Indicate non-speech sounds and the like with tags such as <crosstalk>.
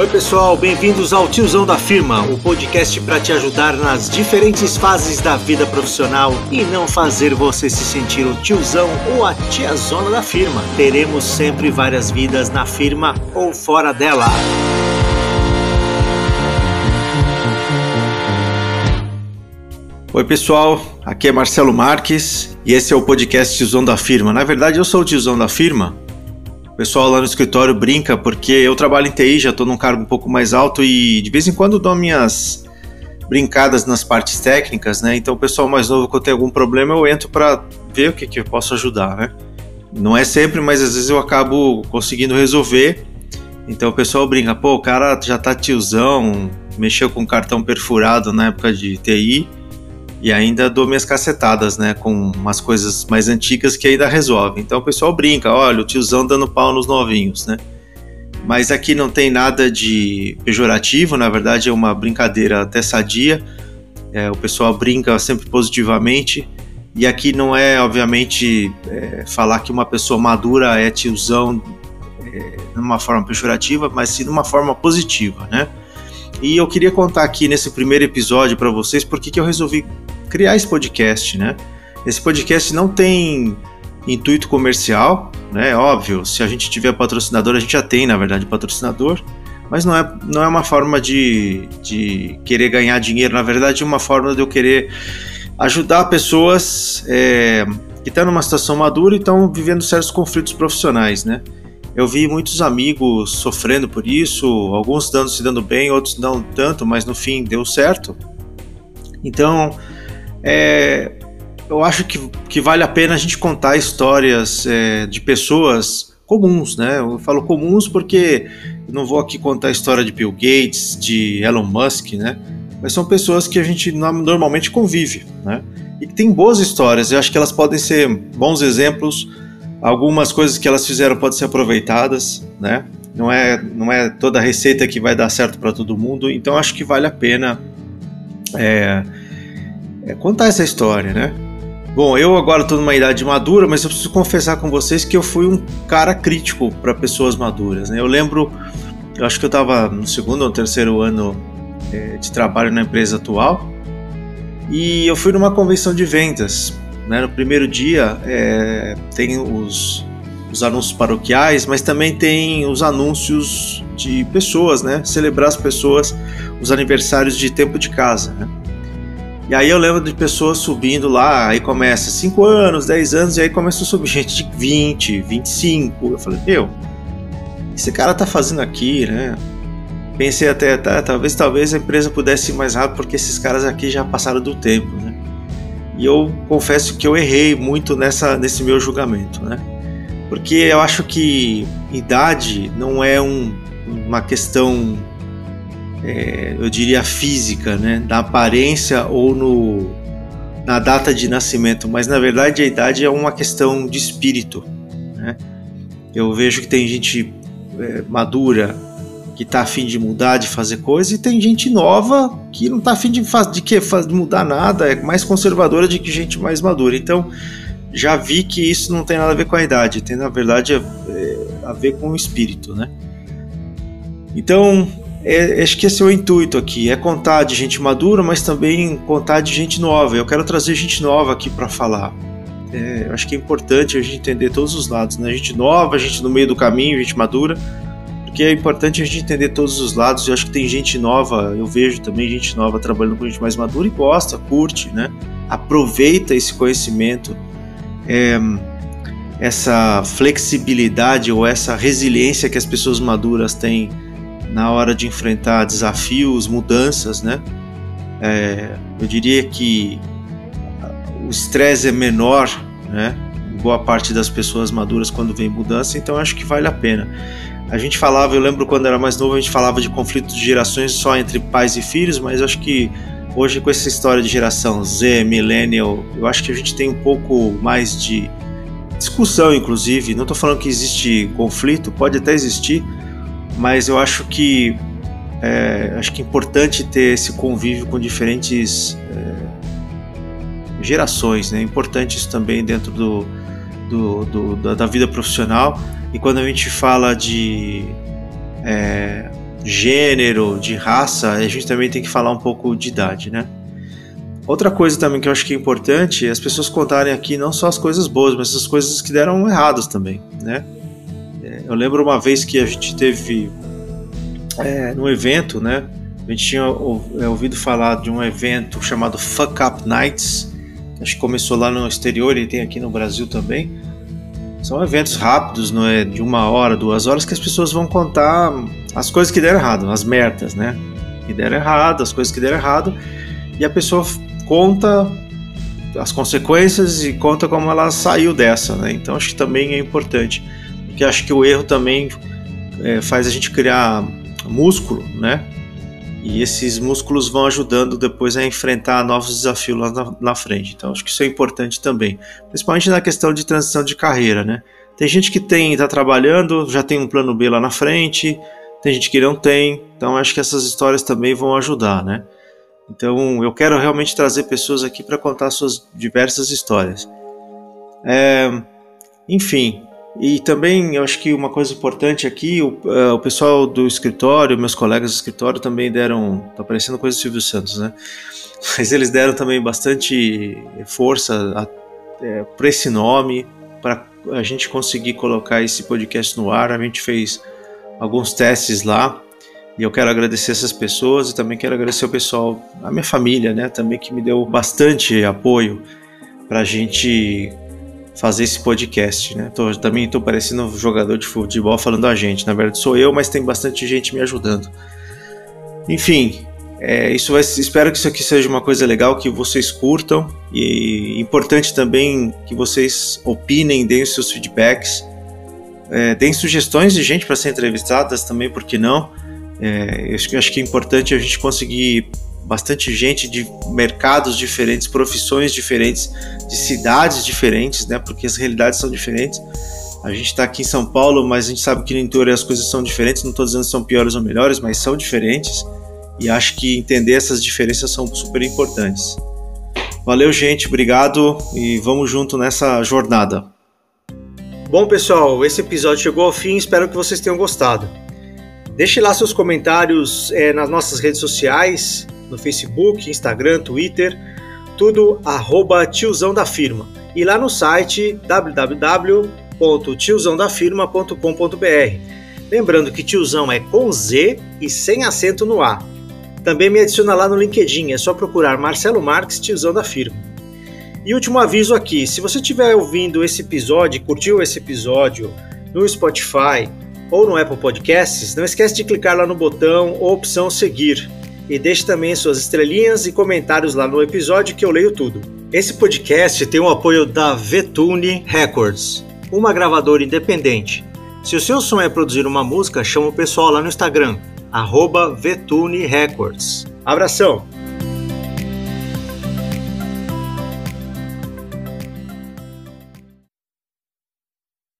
Oi, pessoal, bem-vindos ao Tiozão da Firma, o podcast para te ajudar nas diferentes fases da vida profissional e não fazer você se sentir o tiozão ou a tiazona da firma. Teremos sempre várias vidas na firma ou fora dela. Oi, pessoal, aqui é Marcelo Marques e esse é o podcast Tiozão da Firma. Na verdade, eu sou o tiozão da firma pessoal lá no escritório brinca porque eu trabalho em TI, já estou num cargo um pouco mais alto e de vez em quando dou minhas brincadas nas partes técnicas, né? Então o pessoal mais novo quando tem algum problema eu entro para ver o que, que eu posso ajudar, né? Não é sempre, mas às vezes eu acabo conseguindo resolver. Então o pessoal brinca, pô, o cara já tá tiozão, mexeu com cartão perfurado na época de TI e ainda dou minhas cacetadas, né, com umas coisas mais antigas que ainda resolvem. Então o pessoal brinca, olha, o tiozão dando pau nos novinhos, né? Mas aqui não tem nada de pejorativo, na verdade é uma brincadeira até sadia. É, o pessoal brinca sempre positivamente. E aqui não é, obviamente, é, falar que uma pessoa madura é tiozão é, de uma forma pejorativa, mas sim de uma forma positiva, né? E eu queria contar aqui nesse primeiro episódio para vocês porque que eu resolvi criar esse podcast, né? Esse podcast não tem intuito comercial, né? Óbvio, se a gente tiver patrocinador, a gente já tem, na verdade, patrocinador, mas não é, não é uma forma de, de querer ganhar dinheiro, na verdade, é uma forma de eu querer ajudar pessoas é, que estão numa situação madura e estão vivendo certos conflitos profissionais, né? Eu vi muitos amigos sofrendo por isso, alguns dando se dando bem, outros não tanto, mas no fim deu certo. Então, é, eu acho que, que vale a pena a gente contar histórias é, de pessoas comuns, né? Eu falo comuns porque não vou aqui contar a história de Bill Gates, de Elon Musk, né? Mas são pessoas que a gente normalmente convive, né? E que tem boas histórias. Eu acho que elas podem ser bons exemplos Algumas coisas que elas fizeram podem ser aproveitadas, né? Não é, não é toda receita que vai dar certo para todo mundo, então acho que vale a pena é, é contar essa história, né? Bom, eu agora estou numa idade madura, mas eu preciso confessar com vocês que eu fui um cara crítico para pessoas maduras. Né? Eu lembro, eu acho que eu estava no segundo ou terceiro ano é, de trabalho na empresa atual e eu fui numa convenção de vendas né? No primeiro dia é, tem os, os anúncios paroquiais, mas também tem os anúncios de pessoas, né? Celebrar as pessoas, os aniversários de tempo de casa, né? E aí eu lembro de pessoas subindo lá, aí começa 5 anos, 10 anos, e aí começa a subir gente de 20, 25. Eu falei, meu, esse cara tá fazendo aqui, né? Pensei até, tá, talvez, talvez a empresa pudesse ir mais rápido, porque esses caras aqui já passaram do tempo, né? E eu confesso que eu errei muito nessa, nesse meu julgamento, né? Porque eu acho que idade não é um, uma questão, é, eu diria, física, né? Da aparência ou no, na data de nascimento, mas na verdade a idade é uma questão de espírito, né? Eu vejo que tem gente é, madura que está afim de mudar, de fazer coisa, e tem gente nova que não está afim de, de, que, de mudar nada, é mais conservadora do que gente mais madura. Então, já vi que isso não tem nada a ver com a idade, tem na verdade a, é, a ver com o espírito, né? Então, é, acho que esse é o intuito aqui, é contar de gente madura, mas também contar de gente nova. Eu quero trazer gente nova aqui para falar. É, acho que é importante a gente entender todos os lados, né? Gente nova, gente no meio do caminho, gente madura porque é importante a gente entender todos os lados. Eu acho que tem gente nova, eu vejo também gente nova trabalhando com gente mais madura e gosta, curte, né? Aproveita esse conhecimento, é, essa flexibilidade ou essa resiliência que as pessoas maduras têm na hora de enfrentar desafios, mudanças, né? É, eu diria que o estresse é menor, né? Boa parte das pessoas maduras quando vem mudança, então acho que vale a pena. A gente falava, eu lembro quando era mais novo, a gente falava de conflitos de gerações só entre pais e filhos, mas acho que hoje com essa história de geração Z, millennial, eu acho que a gente tem um pouco mais de discussão, inclusive. Não estou falando que existe conflito, pode até existir, mas eu acho que é, acho que é importante ter esse convívio com diferentes é, gerações, né? É importante isso também dentro do, do, do da, da vida profissional e quando a gente fala de é, gênero, de raça, a gente também tem que falar um pouco de idade, né? Outra coisa também que eu acho que é importante é as pessoas contarem aqui não só as coisas boas, mas as coisas que deram erradas também, né? Eu lembro uma vez que a gente teve é, num evento, né? A gente tinha é, ouvido falar de um evento chamado Fuck Up Nights, acho que começou lá no exterior e tem aqui no Brasil também. São eventos rápidos, não é de uma hora, duas horas, que as pessoas vão contar as coisas que deram errado, as merdas, né? Que deram errado, as coisas que deram errado, e a pessoa conta as consequências e conta como ela saiu dessa, né? Então acho que também é importante, porque acho que o erro também é, faz a gente criar músculo, né? E esses músculos vão ajudando depois a enfrentar novos desafios lá na, na, frente. Então acho que isso é importante também, principalmente na questão de transição de carreira, né? Tem gente que tem está trabalhando, já tem um plano B lá na frente, tem gente que não tem. Então acho que essas histórias também vão ajudar, né? Então eu quero realmente trazer pessoas aqui para contar suas diversas histórias. É, enfim, e também eu acho que uma coisa importante aqui, o, uh, o pessoal do escritório, meus colegas do escritório também deram, tá parecendo coisa do Silvio Santos, né? <laughs> Mas eles deram também bastante força é, para esse nome, para a gente conseguir colocar esse podcast no ar. A gente fez alguns testes lá e eu quero agradecer essas pessoas e também quero agradecer o pessoal, a minha família, né? Também que me deu bastante apoio para a gente fazer esse podcast, né? Tô, também estou parecendo um jogador de futebol falando a gente. Na verdade sou eu, mas tem bastante gente me ajudando. Enfim, é, isso vai, espero que isso aqui seja uma coisa legal, que vocês curtam e importante também que vocês opinem, deem os seus feedbacks, é, deem sugestões de gente para ser entrevistadas também, por que não? É, eu acho que é importante a gente conseguir bastante gente de mercados diferentes, profissões diferentes, de cidades diferentes, né? Porque as realidades são diferentes. A gente está aqui em São Paulo, mas a gente sabe que no interior as coisas são diferentes. Não estou dizendo que são piores ou melhores, mas são diferentes. E acho que entender essas diferenças são super importantes. Valeu, gente. Obrigado e vamos junto nessa jornada. Bom, pessoal, esse episódio chegou ao fim. Espero que vocês tenham gostado. Deixe lá seus comentários é, nas nossas redes sociais no Facebook, Instagram, Twitter, tudo arroba tiozão da firma. E lá no site www.tiozãodafirma.com.br. Lembrando que tiozão é com Z e sem acento no A. Também me adiciona lá no LinkedIn, é só procurar Marcelo Marques, tiozão da firma. E último aviso aqui, se você estiver ouvindo esse episódio, curtiu esse episódio no Spotify ou no Apple Podcasts, não esquece de clicar lá no botão ou opção seguir e deixe também suas estrelinhas e comentários lá no episódio que eu leio tudo. Esse podcast tem o apoio da Vetune Records, uma gravadora independente. Se o seu sonho é produzir uma música, chama o pessoal lá no Instagram, arroba Vetune Records. Abração!